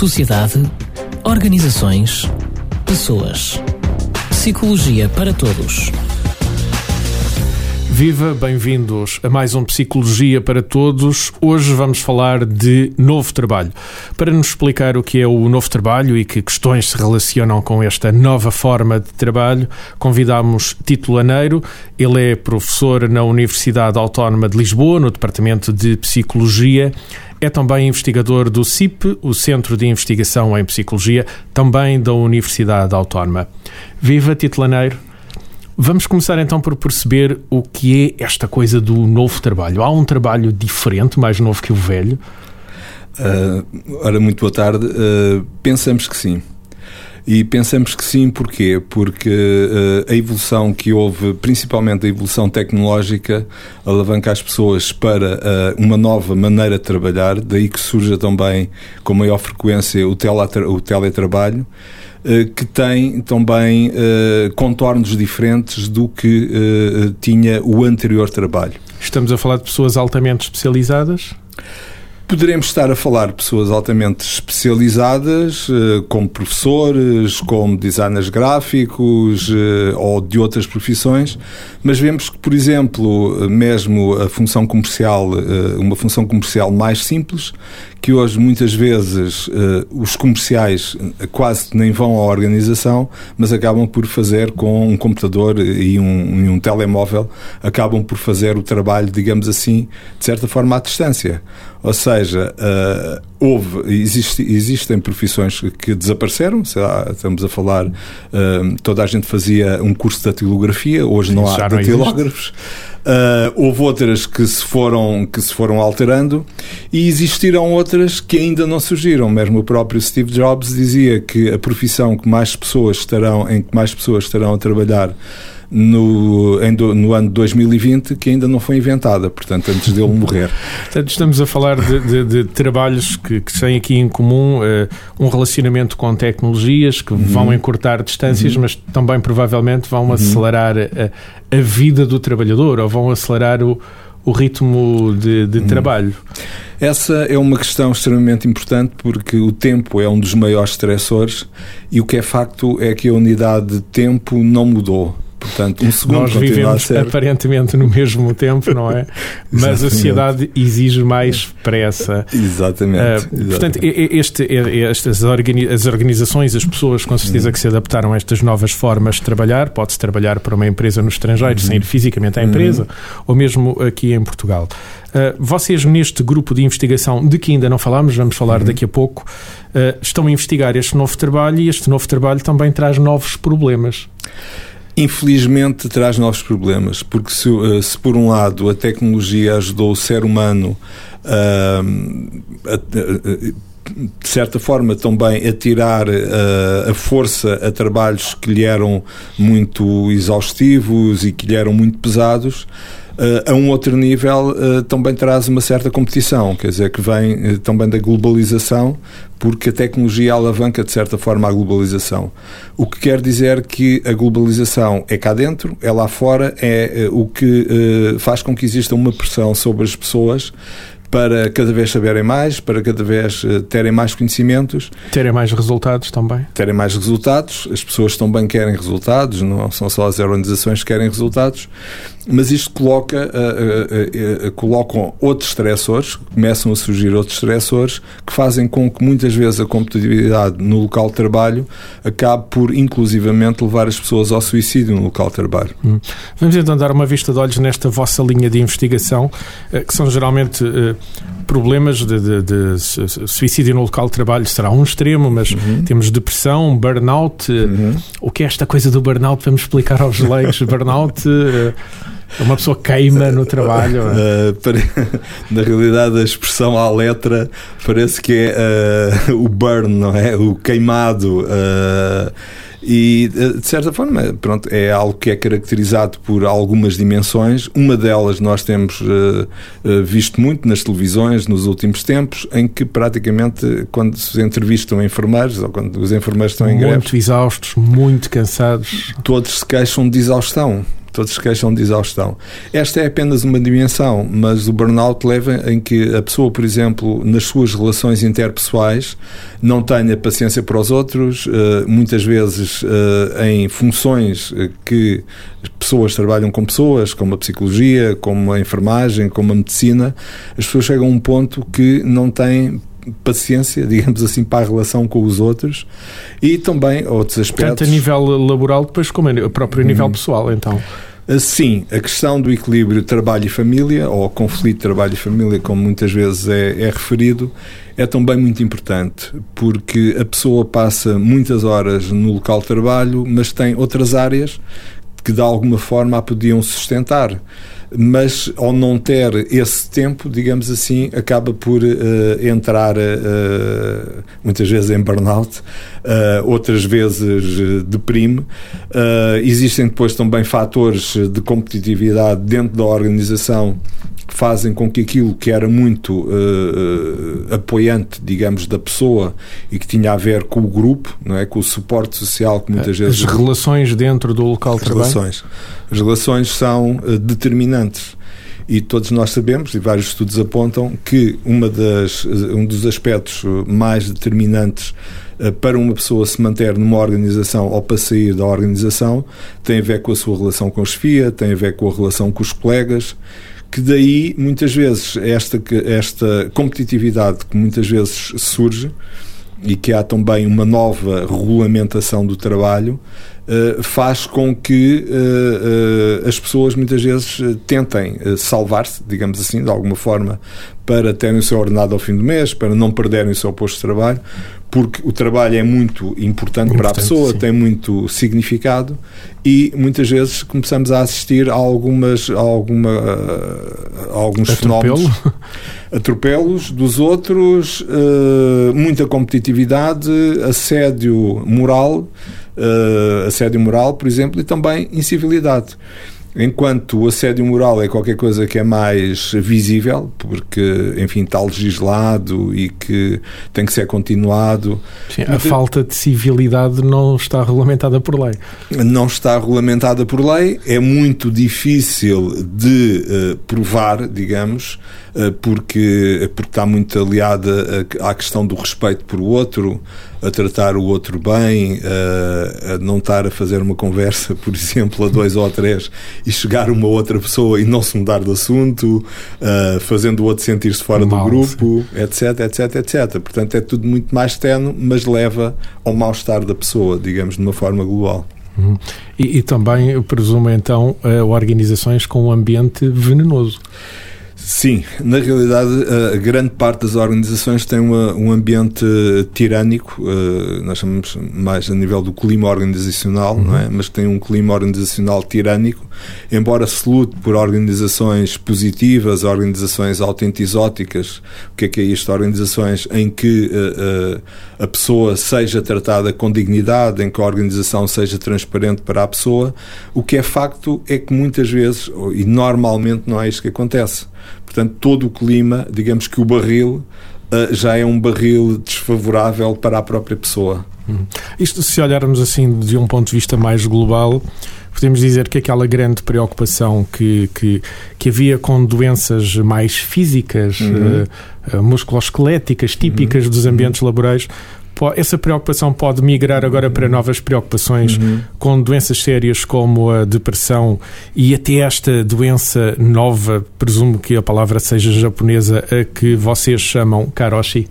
sociedade, organizações, pessoas. Psicologia para todos. Viva, bem-vindos a mais um Psicologia para Todos. Hoje vamos falar de novo trabalho. Para nos explicar o que é o novo trabalho e que questões se relacionam com esta nova forma de trabalho, convidamos Tito Laneiro. Ele é professor na Universidade Autónoma de Lisboa, no Departamento de Psicologia. É também investigador do CIP, o Centro de Investigação em Psicologia, também da Universidade Autónoma. Viva, Tito Laneiro. Vamos começar então por perceber o que é esta coisa do novo trabalho. Há um trabalho diferente, mais novo que o velho? Uh, ora, muito boa tarde. Uh, pensamos que sim. E pensamos que sim, porquê? Porque uh, a evolução que houve, principalmente a evolução tecnológica, alavanca as pessoas para uh, uma nova maneira de trabalhar, daí que surja também com maior frequência o, o teletrabalho. Eh, que tem também uh, contornos diferentes do que uh, tinha o anterior trabalho. Estamos a falar de pessoas altamente especializadas? Poderemos estar a falar de pessoas altamente especializadas, eh, como professores, como designers gráficos eh, ou de outras profissões, mas vemos que, por exemplo, mesmo a função comercial, eh, uma função comercial mais simples, que hoje muitas vezes os comerciais quase nem vão à organização, mas acabam por fazer com um computador e um, e um telemóvel, acabam por fazer o trabalho, digamos assim, de certa forma à distância. Ou seja, uh, houve, existe, existem profissões que desapareceram, estamos a falar, uh, toda a gente fazia um curso de datilografia, hoje não há datilógrafos. Uh, houve outras que se, foram, que se foram alterando e existiram outras que ainda não surgiram. Mesmo o próprio Steve Jobs dizia que a profissão que mais pessoas estarão, em que mais pessoas estarão a trabalhar no, em, no ano de 2020 que ainda não foi inventada, portanto, antes dele morrer. portanto, estamos a falar de, de, de trabalhos que, que, têm aqui em comum uh, um relacionamento com tecnologias que uhum. vão encurtar distâncias, uhum. mas também provavelmente vão uhum. acelerar a, a, vida do trabalhador ou vão acelerar o, o ritmo de, de uhum. trabalho. Essa é uma questão extremamente importante porque o tempo é um dos maiores estressores e o que é facto é que a unidade de tempo não mudou. Portanto, um segundo Nós vivemos aparentemente no mesmo tempo, não é? Mas a sociedade exige mais pressa. Exatamente. Uh, exatamente. Portanto, este, estas as organizações, as pessoas com certeza uhum. que se adaptaram a estas novas formas de trabalhar, pode-se trabalhar para uma empresa no estrangeiro, uhum. sem ir fisicamente à empresa, uhum. ou mesmo aqui em Portugal. Uh, vocês, neste grupo de investigação, de que ainda não falámos, vamos falar uhum. daqui a pouco, uh, estão a investigar este novo trabalho e este novo trabalho também traz novos problemas infelizmente traz novos problemas, porque se, eh, se, por um lado a tecnologia ajudou o ser humano uh, a, a, a de certa forma também a tirar a força a trabalhos que lhe eram muito exaustivos e que lhe eram muito pesados, a um outro nível uh, também traz uma certa competição, quer dizer, que vem também da globalização, porque a tecnologia alavanca de certa forma a globalização. O que quer dizer que a globalização é cá dentro, é lá fora, é o que faz com que exista uma pressão sobre as pessoas para cada vez saberem mais, para cada vez uh, terem mais conhecimentos. Terem mais resultados também. Terem mais resultados. As pessoas também querem resultados, não são só as organizações que querem resultados. Mas isto coloca, uh, uh, colocam outros estressores, começam a surgir outros estressores que fazem com que muitas vezes a competitividade no local de trabalho acabe por, inclusivamente, levar as pessoas ao suicídio no local de trabalho. Hum. Vamos então dar uma vista de olhos nesta vossa linha de investigação, que são geralmente problemas de, de, de, suicídio no local de trabalho será um extremo, mas uhum. temos depressão, burnout. Uhum. O que é esta coisa do burnout? Vamos explicar aos leigos. burnout. Eh, uma pessoa queima no trabalho. Uh, na realidade, a expressão à letra parece que é uh, o burn, não é? O queimado. Uh, e, eh, de certa forma, pronto, é algo que é caracterizado por algumas dimensões. Uma delas nós temos visto muito nas televisões nos últimos tempos, em que praticamente quando se entrevistam enfermeiros ou quando os enfermeiros estão em muito greve. Muito exaustos, muito cansados. Todos se queixam de exaustão. Todos se queixam de exaustão. Esta é apenas uma dimensão, mas o burnout leva em que a pessoa, por exemplo, nas suas relações interpessoais, não tenha paciência para os outros, eh, muitas vezes eh, em funções eh, que pessoas trabalham com pessoas, como a psicologia, como a enfermagem, como a medicina, as pessoas chegam a um ponto que não têm paciência, digamos assim, para a relação com os outros e também outros aspectos. Tanto a nível laboral, depois como a próprio nível hum. pessoal, então. Sim, a questão do equilíbrio trabalho e família, ou conflito trabalho e família, como muitas vezes é, é, referido, é também muito importante, porque a pessoa passa muitas horas no local de trabalho, mas tem outras áreas que de alguma forma a podiam sustentar mas ao não ter esse tempo, digamos assim, acaba por uh, entrar uh, muitas vezes em burnout, uh, outras vezes deprime. existem depois também fatores de competitividade dentro da organização que fazem com que aquilo que era muito uh, apoiante, digamos, da pessoa e que tinha a ver com o grupo, não é, com o suporte social que muitas As vezes as relações dentro do local de trabalho. Relações. As relações são uh, e todos nós sabemos e vários estudos apontam que uma das um dos aspectos mais determinantes para uma pessoa se manter numa organização ou para sair da organização tem a ver com a sua relação com a chefia, tem a ver com a relação com os colegas que daí muitas vezes esta, esta competitividade que muitas vezes surge e que há também uma nova regulamentação do trabalho uh, faz com que uh, as pessoas muitas vezes tentem salvar-se, digamos assim, de alguma forma, para terem o seu ordenado ao fim do mês, para não perderem o seu posto de trabalho, porque o trabalho é muito importante, importante para a pessoa, sim. tem muito significado e muitas vezes começamos a assistir a algumas a alguma a alguns Atropelo. fenómenos atropelos dos outros, muita competitividade, assédio moral, uh, assédio moral, por exemplo, e também incivilidade. Enquanto o assédio moral é qualquer coisa que é mais visível, porque, enfim, está legislado e que tem que ser continuado. Sim, a falta de civilidade não está regulamentada por lei. Não está regulamentada por lei, é muito difícil de uh, provar, digamos, porque, porque está muito aliada à questão do respeito por o outro, a tratar o outro bem, a, a, não estar a fazer uma conversa, por exemplo, a dois ou a três e chegar uma outra pessoa e não se mudar de assunto, uh, fazendo o outro sentir-se fora Mal, do grupo, sim. etc, etc, etc. Portanto, é tudo muito mais tenue, mas leva ao mal-estar da pessoa, digamos, de uma forma global. Uhum. E, e, também, eu presumo, então, organizações com um ambiente venenoso. Sim, na realidade, a grande parte das organizações tem uma, um ambiente tirânico, uh, nós chamamos mais a nível do clima organizacional, uhum. não é? mas tem um clima organizacional tirânico, embora se lute por organizações positivas, organizações autentisóticas, o que é que é isto? Organizações em que uh, uh, a pessoa seja tratada com dignidade, em que a organização seja transparente para a pessoa, o que é facto é que muitas vezes, e normalmente não é isto que acontece Portanto, todo o clima, digamos que o barril uh, já é um barril desfavorável para a própria pessoa. Hum. Isto, se olharmos assim de um ponto de vista mais global, podemos dizer que aquela grande preocupação que, que, que havia com doenças mais físicas, uhum. uh, musculoesqueléticas, típicas uhum. dos ambientes laborais, essa preocupação pode migrar agora para novas preocupações uhum. com doenças sérias como a depressão e até esta doença nova, presumo que a palavra seja japonesa, a que vocês chamam karoshi?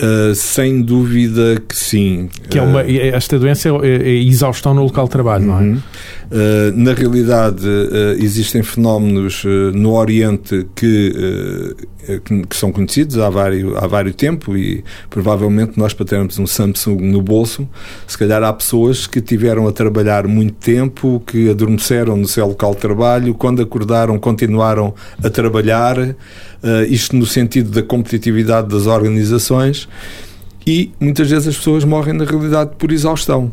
Uh, sem dúvida que sim. Que é uma, eh, esta doença é, é, é exaustão no local de trabalho, não é? Uhum. Uh, na realidade, uh, existem fenómenos no Oriente que, que, que, são conhecidos há vários, há vários tempo e provavelmente nós para termos um Samsung no bolso, se calhar há pessoas que tiveram a trabalhar muito tempo, que adormeceram no seu local de trabalho, quando acordaram continuaram a trabalhar, isto no sentido da competitividade das organizações e muitas vezes as pessoas morrem na realidade por exaustão.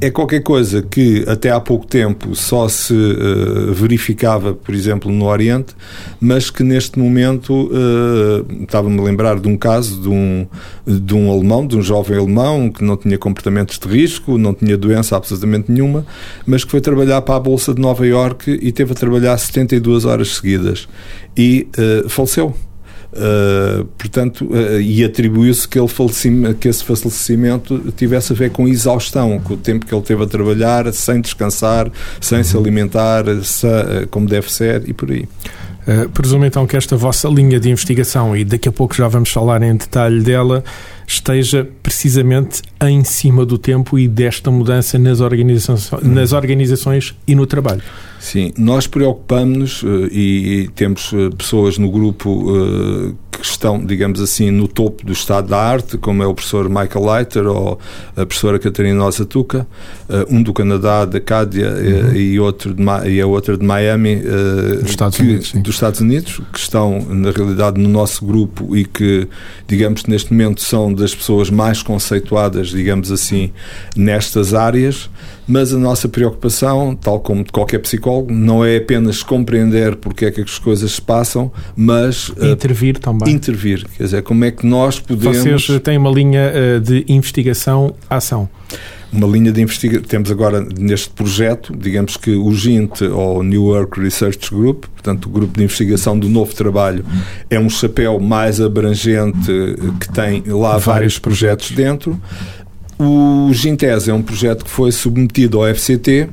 É qualquer coisa que até há pouco tempo só se uh, verificava, por exemplo, no Oriente, mas que neste momento uh, estava-me a lembrar de um caso de um, de um alemão, de um jovem alemão que não tinha comportamentos de risco, não tinha doença absolutamente nenhuma, mas que foi trabalhar para a Bolsa de Nova Iorque e teve a trabalhar 72 horas seguidas e uh, faleceu. Uh, portanto, uh, e atribuiu-se que, ele que esse falecimento tivesse a ver com exaustão, com o tempo que ele teve a trabalhar, sem descansar, sem se alimentar, se, uh, como deve ser e por aí. Presumo então que esta vossa linha de investigação, e daqui a pouco já vamos falar em detalhe dela, esteja precisamente em cima do tempo e desta mudança nas organizações, nas organizações e no trabalho. Sim, nós preocupamos-nos uh, e, e, temos uh, pessoas no grupo que estão, digamos assim, no topo do estado da arte, como é o professor Michael Leiter ou a professora Catarina Osatuca, um do Canadá, da Cádia uhum. e, outro de, e a outra de Miami, dos Estados, que, Unidos, dos Estados Unidos, que estão, na realidade, no nosso grupo e que, digamos, neste momento são das pessoas mais conceituadas, digamos assim, nestas áreas mas a nossa preocupação, tal como de qualquer psicólogo, não é apenas compreender porque é que as coisas se passam, mas eh, intervir uh, também. Intervir, quer dizer, como é que nós podemos. Vocês têm uma linha uh, de investigação-ação. Uma linha de investigação. Temos agora neste projeto, digamos que o GINT, ou New Work Research Group, portanto, o grupo de investigação do novo trabalho, é um chapéu mais abrangente que tem lá vários, vários projetos dentro. O Gintese é um projeto que foi submetido ao FCT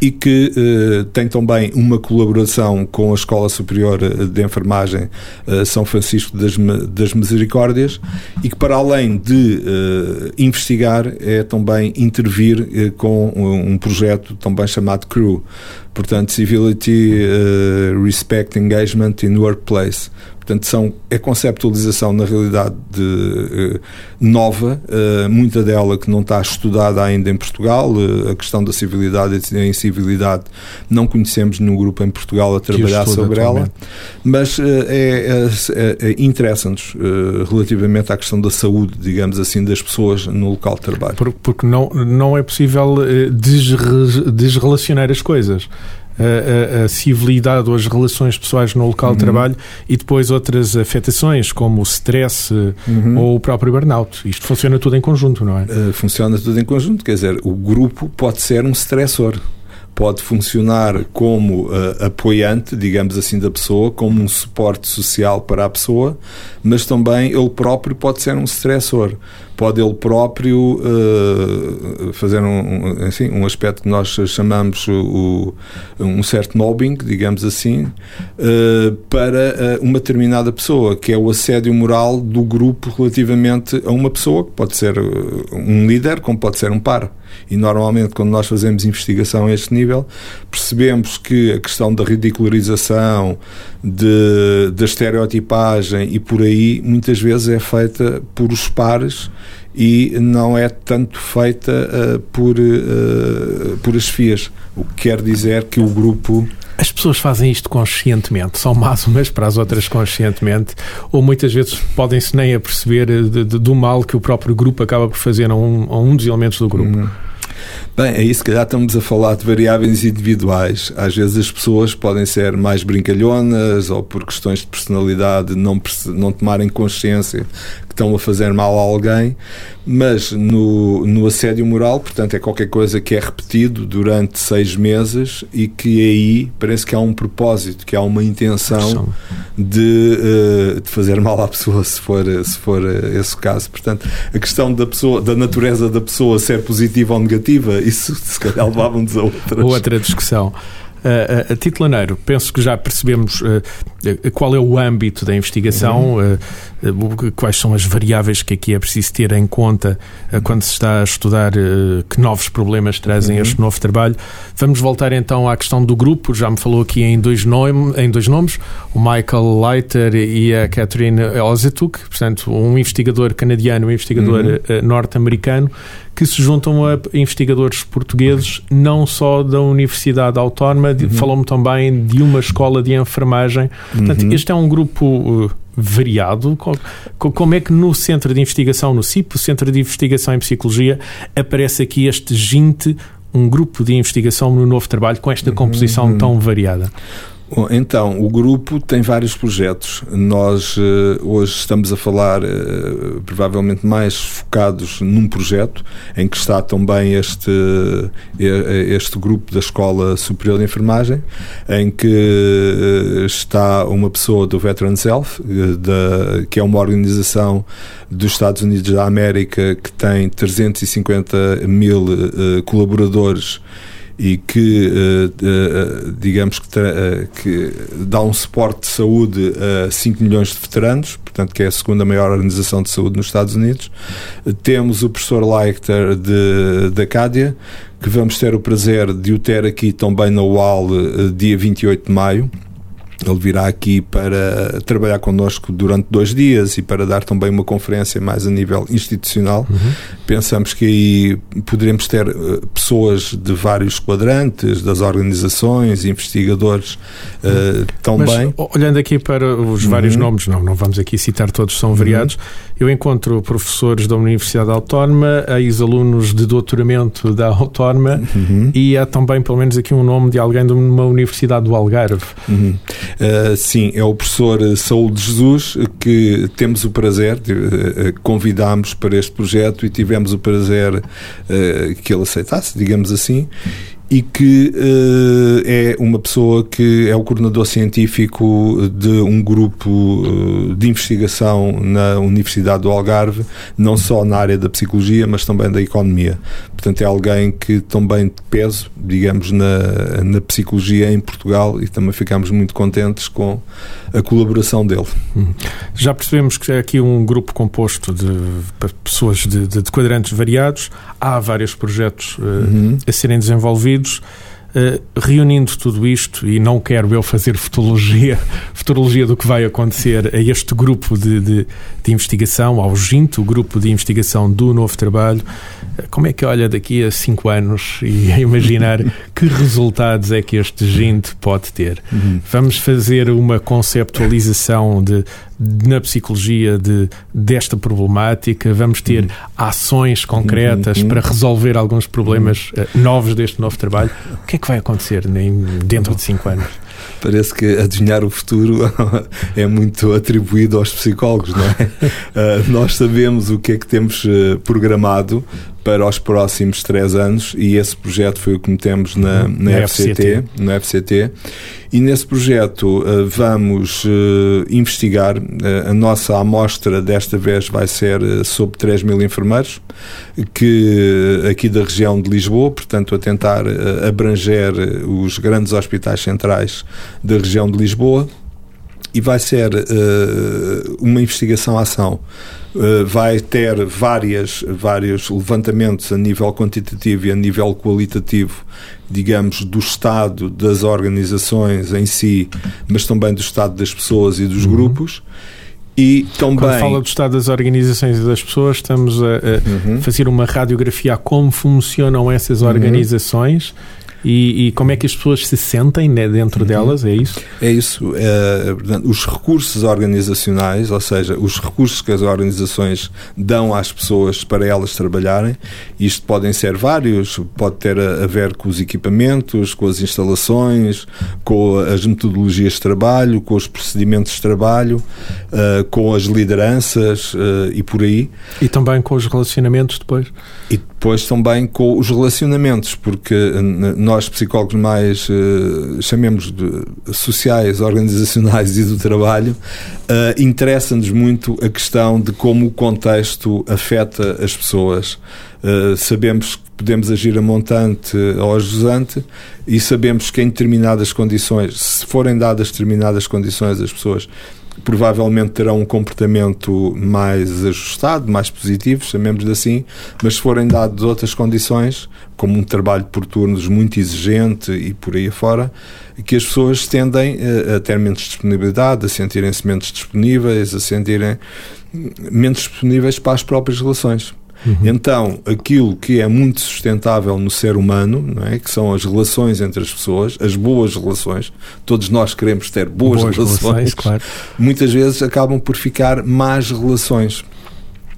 e que uh, tem também uma colaboração com a Escola Superior eh, de Enfermagem uh, São Francisco das, das, Misericórdias e que, para além de uh, investigar, é também intervir com um, um, projeto também chamado CREW, portanto, Civility, Respect, Engagement in Workplace. Portanto, são, é conceptualização, na realidade, de, uh, nova, uh, muita dela que não está estudada ainda em Portugal. Uh, a questão da civilidade e da incivilidade não conhecemos nenhum grupo em Portugal a trabalhar sobre ela, mas é, é, é, interessa-nos relativamente à questão da saúde, digamos assim, das pessoas no local de trabalho. Porque não, não é possível desrelacionar as coisas a, a, civilidade ou as relações pessoais no local uhum. de trabalho e depois outras afetações, como o stress uhum. ou o próprio burnout. Isto funciona tudo em conjunto, não é? Uh, funciona tudo em conjunto, quer dizer, o grupo pode ser um stressor pode funcionar como uh, apoiante, digamos assim, da pessoa, como um suporte social para a pessoa, mas também ele próprio pode ser um stressor. Pode ele próprio uh, fazer um, assim, um aspecto que nós chamamos o, um certo mobbing, digamos assim, uh, para uma determinada pessoa, que é o assédio moral do grupo relativamente a uma pessoa, que pode ser um líder, como pode ser um par. E normalmente, quando nós fazemos investigação a este nível, percebemos que a questão da ridicularização, de, da estereotipagem e por aí, muitas vezes é feita por os pares e não é tanto feita uh, por, uh, por as FIAs. O que quer dizer que o grupo as pessoas fazem isto conscientemente, são más umas para as outras conscientemente, ou muitas vezes podem-se nem aperceber de, de, do mal que o próprio grupo acaba por fazer a um, a um dos elementos do grupo. Hum. Bem, aí se calhar estamos a falar de variáveis individuais. Às vezes as pessoas podem ser mais brincalhonas ou por questões de personalidade não, não tomarem consciência estão a fazer mal a alguém, mas no, no assédio moral, portanto, é qualquer coisa que é repetido durante seis meses e que aí parece que há um propósito, que há uma intenção de, uh, de fazer mal à pessoa, se for, se for esse o caso. Portanto, a questão da pessoa, da natureza da pessoa ser positiva ou negativa, isso se calhar levava-nos a outras. outra discussão. Uh, a titulaneiro, penso que já percebemos uh, qual é o âmbito da investigação, uhum. uh, quais são as variáveis que aqui é preciso ter em conta quando se está a estudar que novos problemas trazem uhum. este novo trabalho. Vamos voltar então à questão do grupo. Já me falou aqui em dois, nome, em dois nomes, o Michael Leiter e a Catherine Ozetuk, portanto, um investigador canadiano e um investigador uhum. norte-americano que se juntam a investigadores portugueses, não só da Universidade Autónoma, uhum. falou-me também de uma escola de enfermagem. Portanto, uhum. este é um grupo uh, variado? Como é que no Centro de Investigação, no CIP, o Centro de Investigação em Psicologia, aparece aqui este GINTE, um grupo de investigação no novo trabalho com esta composição uhum. tão variada? Então, o grupo tem vários projetos. Nós uh, hoje estamos a falar uh, provavelmente mais focados num projeto em que está também este, este grupo da Escola Superior de Enfermagem, em que está uma pessoa do Veterans Health, da, que é uma organização dos Estados Unidos da América que tem 350 mil colaboradores e que, eh, eh, digamos que, eh, que, dá um suporte de saúde a 5 milhões de veteranos, portanto, que é a segunda maior organização de saúde nos Estados Unidos. Temos o professor Leichter de, da Cádia, que vamos ter o prazer de o ter aqui também na UAL dia 28 de maio. Ele virá aqui para trabalhar connosco durante dois dias e para dar também uma conferência mais a nível institucional. Uhum. Pensamos que aí poderemos ter uh, pessoas de vários quadrantes, das organizações, investigadores uh, também. Mas, olhando aqui para os vários uhum. nomes, não, não vamos aqui citar todos, são variados. Uhum. Eu encontro professores da Universidade Autónoma, ex-alunos de doutoramento da Autónoma uhum. e há também, pelo menos, aqui um nome de alguém de uma universidade do Algarve. Uhum. Uh, sim, é o professor Saúl de Jesus que temos o prazer, de, uh, convidámos para este projeto e tivemos o prazer uh, que ele aceitasse, digamos assim e que uh, é uma pessoa que é o coordenador científico de um grupo uh, de investigação na Universidade do Algarve, não só na área da psicologia, mas também da economia. Portanto, é alguém que também de peso, digamos, na, na psicologia em Portugal e também ficamos muito contentes com a colaboração dele. Hum. Já percebemos que é aqui um grupo composto de pessoas de, de, de quadrantes variados, há vários projetos uh, uhum. a serem desenvolvidos. Uh, reunindo tudo isto, e não quero eu fazer futurologia, futurologia do que vai acontecer a este grupo de, de, de investigação, ao GINT, o grupo de investigação do novo trabalho, como é que olha daqui a cinco anos e a imaginar que resultados é que este GINT pode ter? Uhum. Vamos fazer uma conceptualização de na psicologia de, desta problemática, vamos ter uhum. ações concretas uhum. para resolver alguns problemas uh, novos deste novo trabalho. O que é que vai acontecer dentro de cinco anos? Parece que adivinhar o futuro é muito atribuído aos psicólogos, não é? Uh, nós sabemos o que é que temos uh, programado para os próximos três anos e esse projeto foi o que metemos na, uhum. na, na FCT, FCT. No FCT. E nesse projeto uh, vamos uh, investigar. Uh, a nossa amostra desta vez vai ser sobre 3 mil enfermeiros, que aqui da região de Lisboa, portanto, a tentar abranger os grandes hospitais centrais da região de Lisboa. E vai ser uma investigação-ação eh, vai ter várias, vários levantamentos a nível quantitativo e a nível qualitativo, digamos, do estado das organizações em si, mas também do estado das pessoas e dos uhum. grupos. E também... Quando fala do estado das organizações e das pessoas, estamos a, a uhum. fazer uma radiografia a como funcionam essas uhum. E, e, como é que as pessoas se sentem né, dentro uhum. delas, é isso? É isso. É, portanto, os recursos organizacionais, ou seja, os recursos que as organizações dão às pessoas para elas trabalharem, isto podem ser vários, pode ter a, a ver com os equipamentos, com as instalações, com as metodologias de trabalho, com os procedimentos de trabalho, uh, com as lideranças uh, e por aí. E também com os relacionamentos depois? E depois também com os relacionamentos, porque nós psicólogos mais, uh, chamemos de sociais, organizacionais e do trabalho, uh, interessa-nos muito a questão de como o contexto afeta as pessoas. Sabemos que podemos agir a montante ou a jusante e sabemos que em determinadas condições, se forem dadas determinadas condições, as pessoas provavelmente terão um comportamento mais ajustado, mais positivo, chamemos-lhe assim, mas se forem dadas outras condições, como um trabalho por turnos muito exigente e por aí afora, que as pessoas tendem a ter menos disponibilidade, a sentirem-se menos disponíveis, a sentirem menos disponíveis para as próprias relações. Uhum. Então, aquilo que é muito sustentável no ser humano, não é? que são as relações entre as pessoas, as boas relações, todos nós queremos ter boas, boas relações, relações claro. muitas vezes acabam por ficar más relações.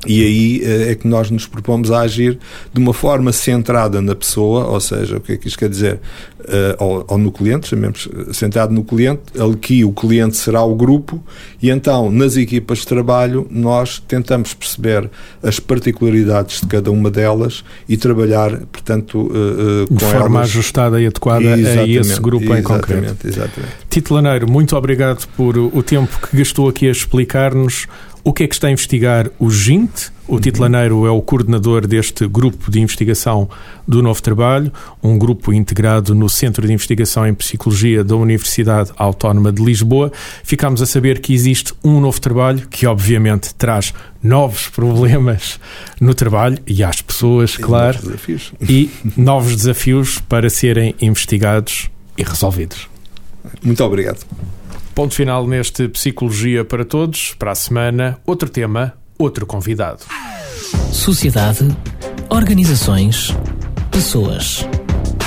E aí eh, é que nós nos propomos a agir de uma forma centrada na pessoa, ou seja, o que é que isto quer dizer? Uh, ou, ou, no cliente, chamemos eh, centrado no cliente, aqui o cliente será o grupo, e então nas equipas de trabalho nós tentamos perceber as particularidades de cada uma delas e trabalhar, portanto, uh, uh, de forma elas. ajustada e adequada exatamente, a esse grupo em concreto. Exatamente. Tito Laneiro, muito obrigado por o tempo que gastou aqui a explicar-nos o que é que está a investigar o GINT? O uhum. titulaneiro é o coordenador deste grupo de investigação do Novo Trabalho, um grupo integrado no Centro de Investigação em Psicologia da Universidade Autónoma de Lisboa. Ficámos a saber que existe um novo trabalho que, obviamente, traz novos problemas no trabalho e às pessoas, e claro, novos desafios. e novos desafios para serem investigados e resolvidos. Muito obrigado. Ponto final neste Psicologia para Todos. Para a semana, outro tema, outro convidado. Sociedade, organizações, pessoas.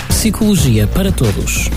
Psicologia para Todos